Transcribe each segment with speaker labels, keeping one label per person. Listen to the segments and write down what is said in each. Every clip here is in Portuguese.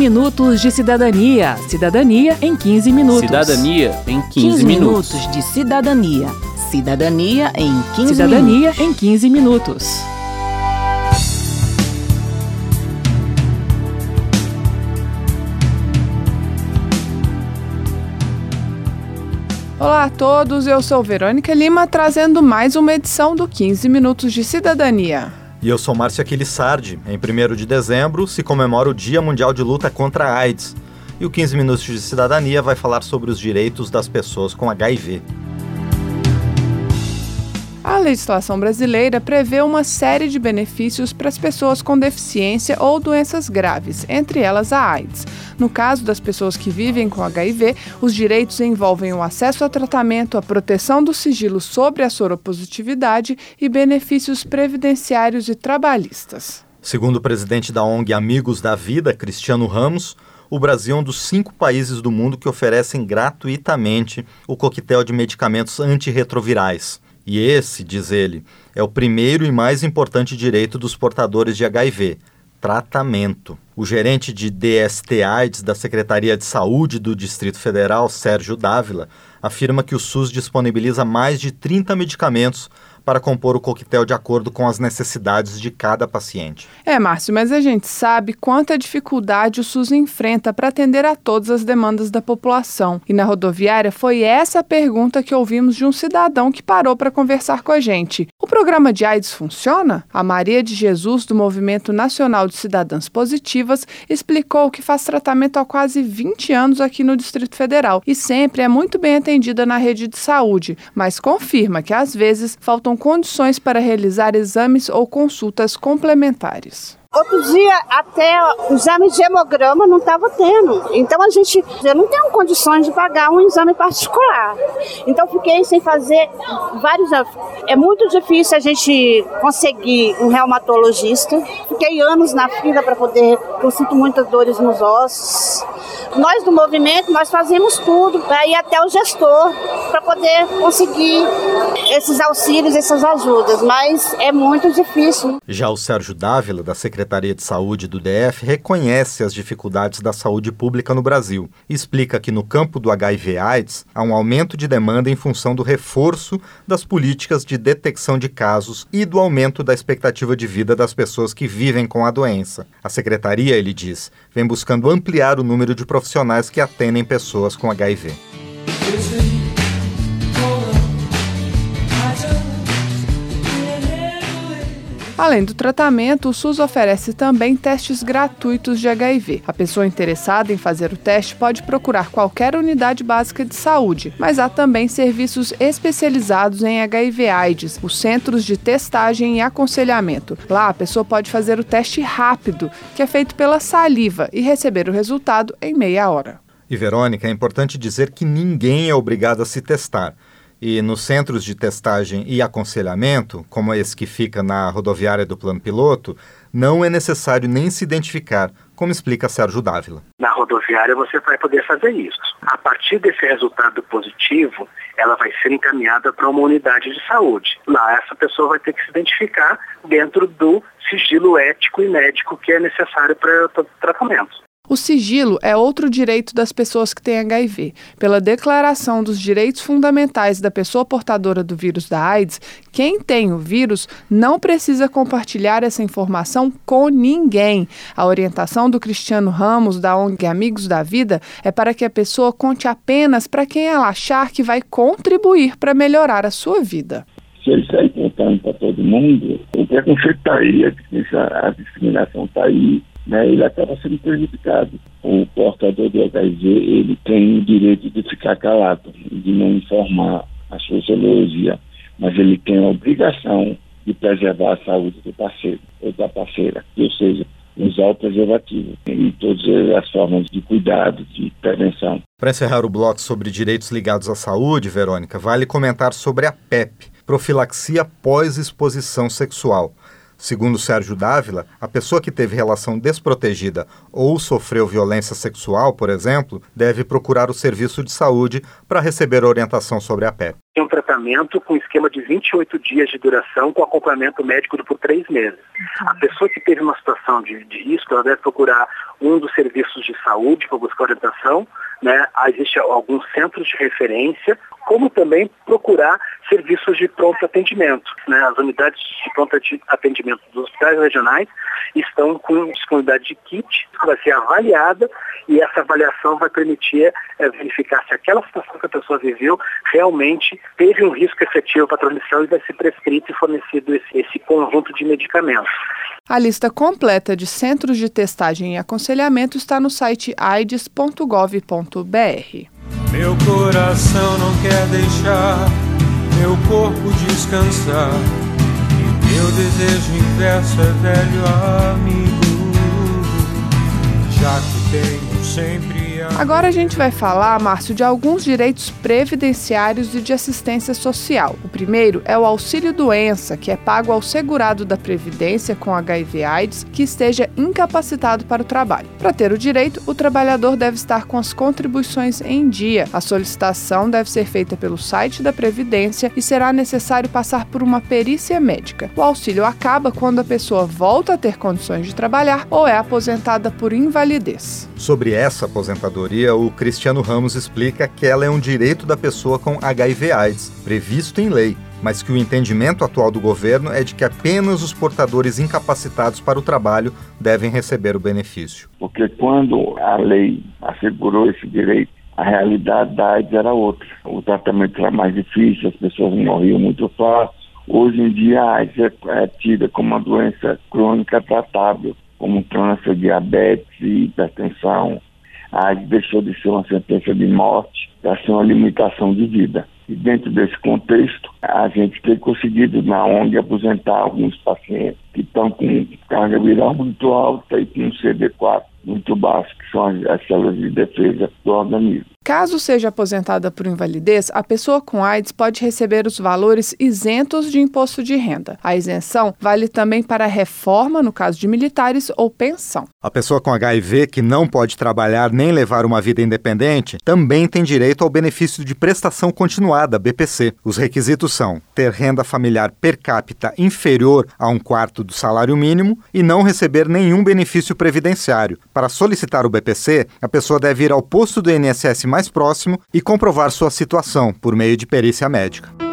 Speaker 1: minutos de cidadania. Cidadania em 15 minutos.
Speaker 2: Cidadania em 15,
Speaker 3: 15
Speaker 2: minutos.
Speaker 3: minutos de cidadania. Cidadania em 15
Speaker 1: Cidadania
Speaker 3: minutos.
Speaker 1: em 15 minutos. Olá a todos, eu sou Verônica Lima trazendo mais uma edição do 15 Minutos de Cidadania.
Speaker 4: E eu sou Márcio Aquilissardi. Em 1 de dezembro se comemora o Dia Mundial de Luta contra a AIDS. E o 15 Minutos de Cidadania vai falar sobre os direitos das pessoas com HIV.
Speaker 1: A legislação brasileira prevê uma série de benefícios para as pessoas com deficiência ou doenças graves, entre elas a AIDS. No caso das pessoas que vivem com HIV, os direitos envolvem o acesso ao tratamento, a proteção do sigilo sobre a soropositividade e benefícios previdenciários e trabalhistas.
Speaker 4: Segundo o presidente da ONG Amigos da Vida, Cristiano Ramos, o Brasil é um dos cinco países do mundo que oferecem gratuitamente o coquetel de medicamentos antirretrovirais. E esse, diz ele, é o primeiro e mais importante direito dos portadores de HIV: tratamento. O gerente de DST-AIDS da Secretaria de Saúde do Distrito Federal, Sérgio Dávila, afirma que o SUS disponibiliza mais de 30 medicamentos para compor o coquetel de acordo com as necessidades de cada paciente.
Speaker 1: É, Márcio, mas a gente sabe quanta dificuldade o SUS enfrenta para atender a todas as demandas da população. E na rodoviária foi essa a pergunta que ouvimos de um cidadão que parou para conversar com a gente. O programa de AIDS funciona? A Maria de Jesus, do Movimento Nacional de Cidadãs Positivas, explicou que faz tratamento há quase 20 anos aqui no Distrito Federal e sempre é muito bem atendida na rede de saúde, mas confirma que às vezes faltam condições para realizar exames ou consultas complementares.
Speaker 5: Outro dia, até o exame de hemograma não estava tendo. Então, a gente, eu não tenho condições de pagar um exame particular. Então, fiquei sem fazer vários anos. É muito difícil a gente conseguir um reumatologista. Fiquei anos na fila para poder, eu sinto muitas dores nos ossos. Nós do movimento, nós fazemos tudo para ir até o gestor, para poder conseguir esses auxílios, essas ajudas. Mas é muito difícil.
Speaker 4: Já o Sérgio Dávila, da Secretaria de Saúde do DF, reconhece as dificuldades da saúde pública no Brasil explica que no campo do HIV/AIDS há um aumento de demanda em função do reforço das políticas de detecção de casos e do aumento da expectativa de vida das pessoas que vivem com a doença. A secretaria, ele diz, vem buscando ampliar o número de profissionais que atendem pessoas com HIV.
Speaker 1: Além do tratamento, o SUS oferece também testes gratuitos de HIV. A pessoa interessada em fazer o teste pode procurar qualquer unidade básica de saúde, mas há também serviços especializados em HIV/AIDS, os centros de testagem e aconselhamento. Lá, a pessoa pode fazer o teste rápido, que é feito pela saliva, e receber o resultado em meia hora.
Speaker 4: E Verônica, é importante dizer que ninguém é obrigado a se testar. E nos centros de testagem e aconselhamento, como esse que fica na rodoviária do plano piloto, não é necessário nem se identificar, como explica Sérgio Dávila.
Speaker 6: Na rodoviária você vai poder fazer isso. A partir desse resultado positivo, ela vai ser encaminhada para uma unidade de saúde. Lá essa pessoa vai ter que se identificar dentro do sigilo ético e médico que é necessário para o tratamento.
Speaker 1: O sigilo é outro direito das pessoas que têm HIV. Pela Declaração dos Direitos Fundamentais da Pessoa Portadora do Vírus da AIDS, quem tem o vírus não precisa compartilhar essa informação com ninguém. A orientação do Cristiano Ramos, da ONG Amigos da Vida, é para que a pessoa conte apenas para quem ela achar que vai contribuir para melhorar a sua vida.
Speaker 7: Se ele sair contando para todo mundo, o preconceito está aí, a discriminação está aí né, ele acaba sendo prejudicado. O portador do HIV, ele tem o direito de ficar calado, de não informar a sociologia, mas ele tem a obrigação de preservar a saúde do parceiro ou da parceira, ou seja, usar o preservativo e todas as formas de cuidado, de prevenção.
Speaker 4: Para encerrar o bloco sobre direitos ligados à saúde, Verônica, vale comentar sobre a PEP, profilaxia pós-exposição sexual. Segundo Sérgio Dávila, a pessoa que teve relação desprotegida ou sofreu violência sexual, por exemplo, deve procurar o serviço de saúde para receber orientação sobre a PEP.
Speaker 6: Tem um tratamento com esquema de 28 dias de duração com acompanhamento médico por três meses. A pessoa que teve uma situação de, de risco, ela deve procurar um dos serviços de saúde para buscar orientação. Né? Existem alguns centros de referência, como também procurar serviços de pronto atendimento. Né? As unidades de pronto atendimento dos hospitais regionais estão com disponibilidade de kit, que vai ser avaliada e essa avaliação vai permitir é, verificar se aquela situação que a pessoa viveu realmente teve um risco efetivo para a transmissão e vai ser prescrito e fornecido esse, esse conjunto de medicamentos.
Speaker 1: A lista completa de centros de testagem e aconselhamento está no site
Speaker 2: Meu coração não quer deixar meu corpo descansar. E meu desejo inverso é velho amigo, já que tenho sempre
Speaker 1: Agora a gente vai falar, Márcio, de alguns direitos previdenciários e de assistência social. O primeiro é o auxílio doença, que é pago ao segurado da Previdência com HIV/AIDS que esteja incapacitado para o trabalho. Para ter o direito, o trabalhador deve estar com as contribuições em dia. A solicitação deve ser feita pelo site da Previdência e será necessário passar por uma perícia médica. O auxílio acaba quando a pessoa volta a ter condições de trabalhar ou é aposentada por invalidez.
Speaker 4: Sobre essa aposentadoria, o Cristiano Ramos explica que ela é um direito da pessoa com HIV/AIDS, previsto em lei, mas que o entendimento atual do governo é de que apenas os portadores incapacitados para o trabalho devem receber o benefício.
Speaker 7: Porque quando a lei assegurou esse direito, a realidade da AIDS era outra. O tratamento era mais difícil, as pessoas morriam muito fácil. Hoje em dia a AIDS é, é tida como uma doença crônica tratável, como câncer, diabetes hipertensão, a deixou de ser uma sentença de morte para ser uma limitação de vida. E dentro desse contexto, a gente tem conseguido na ONG aposentar alguns pacientes que estão com carga viral muito alta e com CD4 muito baixo, que são as, as células de defesa do organismo.
Speaker 1: Caso seja aposentada por invalidez, a pessoa com AIDS pode receber os valores isentos de imposto de renda. A isenção vale também para reforma, no caso de militares, ou pensão.
Speaker 4: A pessoa com HIV que não pode trabalhar nem levar uma vida independente também tem direito ao benefício de prestação continuada, BPC. Os requisitos são ter renda familiar per capita inferior a um quarto do salário mínimo e não receber nenhum benefício previdenciário. Para solicitar o BPC, a pessoa deve ir ao posto do INSS mais próximo e comprovar sua situação por meio de perícia médica.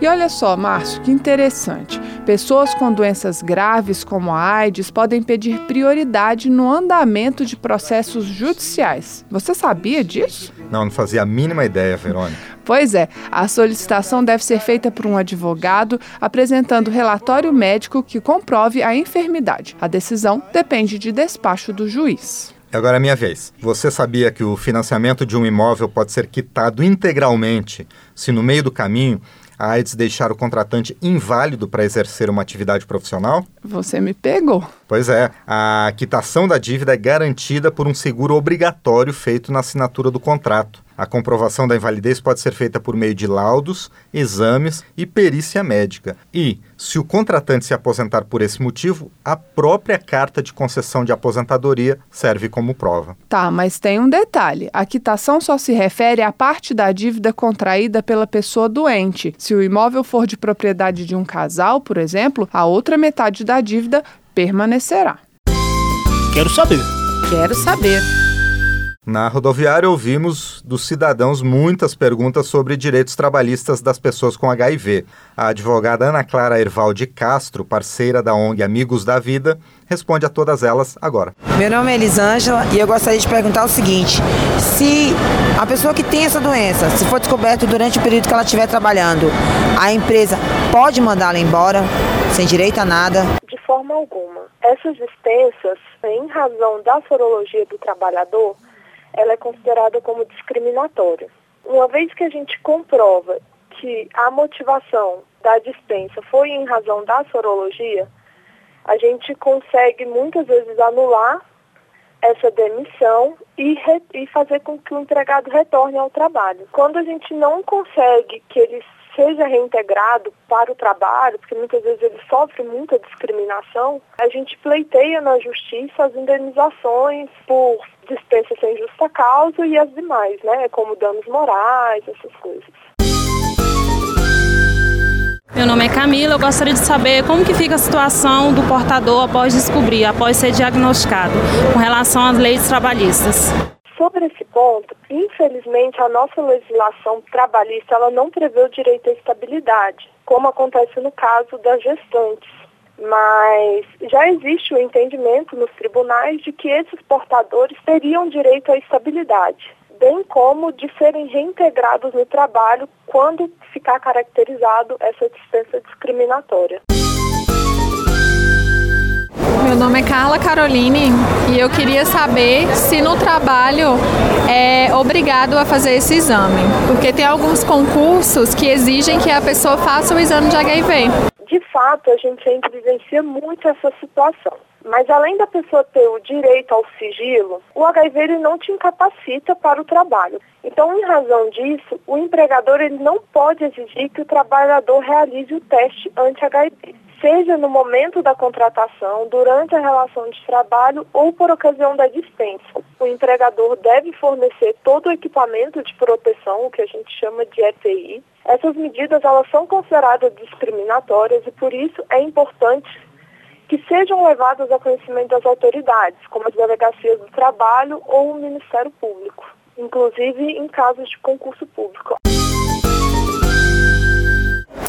Speaker 1: E olha só, Márcio, que interessante. Pessoas com doenças graves como a AIDS podem pedir prioridade no andamento de processos judiciais. Você sabia disso?
Speaker 4: Não, não fazia a mínima ideia, Verônica.
Speaker 1: Pois é, a solicitação deve ser feita por um advogado apresentando relatório médico que comprove a enfermidade. A decisão depende de despacho do juiz.
Speaker 4: Agora é minha vez. Você sabia que o financiamento de um imóvel pode ser quitado integralmente se no meio do caminho a AIDS deixar o contratante inválido para exercer uma atividade profissional?
Speaker 1: Você me pegou.
Speaker 4: Pois é, a quitação da dívida é garantida por um seguro obrigatório feito na assinatura do contrato. A comprovação da invalidez pode ser feita por meio de laudos, exames e perícia médica. E, se o contratante se aposentar por esse motivo, a própria carta de concessão de aposentadoria serve como prova.
Speaker 1: Tá, mas tem um detalhe: a quitação só se refere à parte da dívida contraída pela pessoa doente. Se o imóvel for de propriedade de um casal, por exemplo, a outra metade da dívida permanecerá.
Speaker 8: Quero saber.
Speaker 3: Quero saber.
Speaker 4: Na rodoviária, ouvimos dos cidadãos muitas perguntas sobre direitos trabalhistas das pessoas com HIV. A advogada Ana Clara Erval de Castro, parceira da ONG Amigos da Vida, responde a todas elas agora.
Speaker 9: Meu nome é Elisângela e eu gostaria de perguntar o seguinte: se a pessoa que tem essa doença, se for descoberto durante o período que ela estiver trabalhando, a empresa pode mandá-la embora sem direito a nada?
Speaker 10: De forma alguma. Essas dispensas, em razão da sorologia do trabalhador, ela é considerada como discriminatória. Uma vez que a gente comprova que a motivação da dispensa foi em razão da sorologia, a gente consegue muitas vezes anular essa demissão e, re, e fazer com que o empregado retorne ao trabalho. Quando a gente não consegue que ele seja reintegrado para o trabalho, porque muitas vezes ele sofre muita discriminação, a gente pleiteia na justiça as indenizações por dispensa sem justa causa e as demais, né, como danos morais, essas coisas.
Speaker 11: Meu nome é Camila, eu gostaria de saber como que fica a situação do portador após descobrir, após ser diagnosticado, com relação às leis trabalhistas.
Speaker 10: Sobre esse ponto, infelizmente a nossa legislação trabalhista ela não prevê o direito à estabilidade, como acontece no caso das gestantes. Mas já existe o entendimento nos tribunais de que esses portadores teriam direito à estabilidade bem como de serem reintegrados no trabalho quando ficar caracterizado essa dispensa discriminatória.
Speaker 12: Meu nome é Carla Caroline e eu queria saber se no trabalho é obrigado a fazer esse exame, porque tem alguns concursos que exigem que a pessoa faça o exame de HIV.
Speaker 10: De fato, a gente sempre vivencia muito essa situação. Mas além da pessoa ter o direito ao sigilo, o HIV ele não te incapacita para o trabalho. Então, em razão disso, o empregador ele não pode exigir que o trabalhador realize o teste anti-HIV, seja no momento da contratação, durante a relação de trabalho ou por ocasião da dispensa. O empregador deve fornecer todo o equipamento de proteção, o que a gente chama de EPI. Essas medidas elas são consideradas discriminatórias e por isso é importante que sejam levadas ao conhecimento das autoridades, como as delegacias do trabalho ou o Ministério Público, inclusive em casos de concurso público.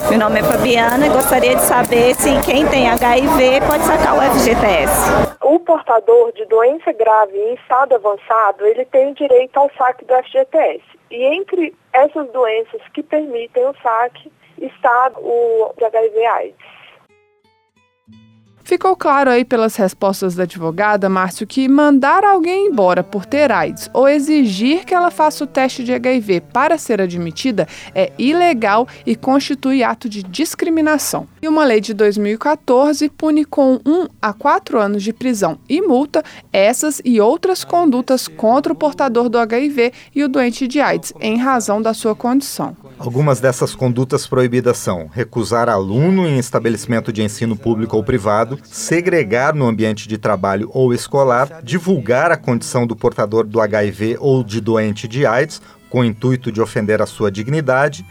Speaker 13: Meu nome é Fabiana e gostaria de saber se quem tem HIV pode sacar o FGTS.
Speaker 10: O portador de doença grave em estado avançado, ele tem direito ao saque do FGTS. E entre essas doenças que permitem o saque está o HIV AIDS.
Speaker 1: Ficou claro aí pelas respostas da advogada, Márcio, que mandar alguém embora por ter AIDS ou exigir que ela faça o teste de HIV para ser admitida é ilegal e constitui ato de discriminação. E uma lei de 2014 pune com um a quatro anos de prisão e multa essas e outras condutas contra o portador do HIV e o doente de AIDS, em razão da sua condição.
Speaker 4: Algumas dessas condutas proibidas são recusar aluno em estabelecimento de ensino público ou privado, segregar no ambiente de trabalho ou escolar, divulgar a condição do portador do HIV ou de doente de AIDS com o intuito de ofender a sua dignidade,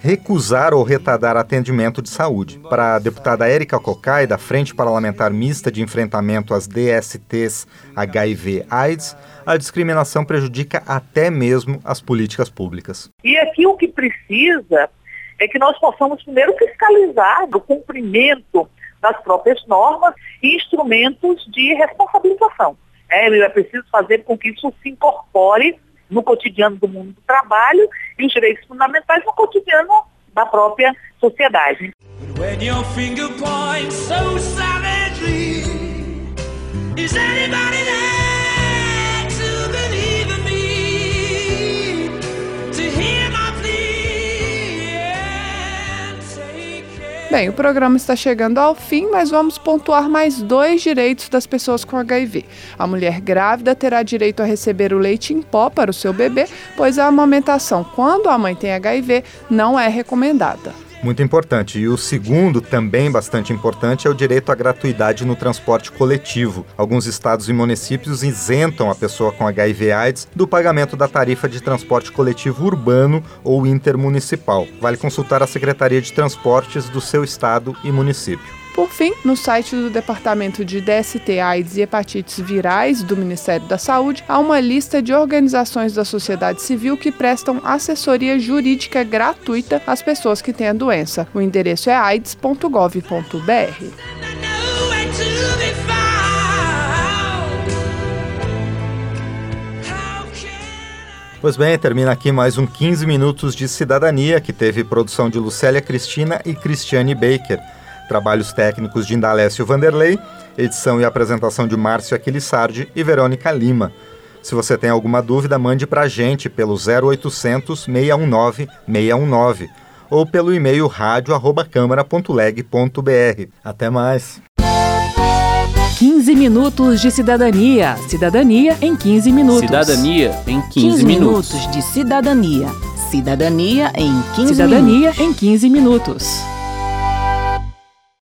Speaker 4: recusar ou retardar atendimento de saúde. Para a deputada Érica Cocai, da Frente Parlamentar Mista de Enfrentamento às DSTs HIV-AIDS, a discriminação prejudica até mesmo as políticas públicas.
Speaker 14: E aqui o que precisa é que nós possamos primeiro fiscalizar o cumprimento das próprias normas e instrumentos de responsabilização. É, é preciso fazer com que isso se incorpore no cotidiano do mundo do trabalho e os direitos fundamentais no cotidiano da própria sociedade.
Speaker 1: Bem, o programa está chegando ao fim, mas vamos pontuar mais dois direitos das pessoas com HIV. A mulher grávida terá direito a receber o leite em pó para o seu bebê, pois a amamentação, quando a mãe tem HIV, não é recomendada.
Speaker 4: Muito importante. E o segundo, também bastante importante, é o direito à gratuidade no transporte coletivo. Alguns estados e municípios isentam a pessoa com HIV/AIDS do pagamento da tarifa de transporte coletivo urbano ou intermunicipal. Vale consultar a Secretaria de Transportes do seu estado e município.
Speaker 1: Por fim, no site do Departamento de DST, AIDS e Hepatites Virais do Ministério da Saúde, há uma lista de organizações da sociedade civil que prestam assessoria jurídica gratuita às pessoas que têm a doença. O endereço é aids.gov.br.
Speaker 4: Pois bem, termina aqui mais um 15 Minutos de Cidadania, que teve produção de Lucélia Cristina e Cristiane Baker. Trabalhos técnicos de Indalécio Vanderlei, edição e apresentação de Márcio Aquilissardi e Verônica Lima. Se você tem alguma dúvida, mande para a gente pelo 0800 619 619 ou pelo e-mail radio@câmara.leg.br. Até mais.
Speaker 3: 15 minutos de cidadania. Cidadania em 15 minutos.
Speaker 8: Cidadania em 15,
Speaker 3: 15
Speaker 8: minutos.
Speaker 3: minutos de cidadania. Cidadania em 15
Speaker 15: Cidadania
Speaker 3: minutos.
Speaker 15: em 15 minutos.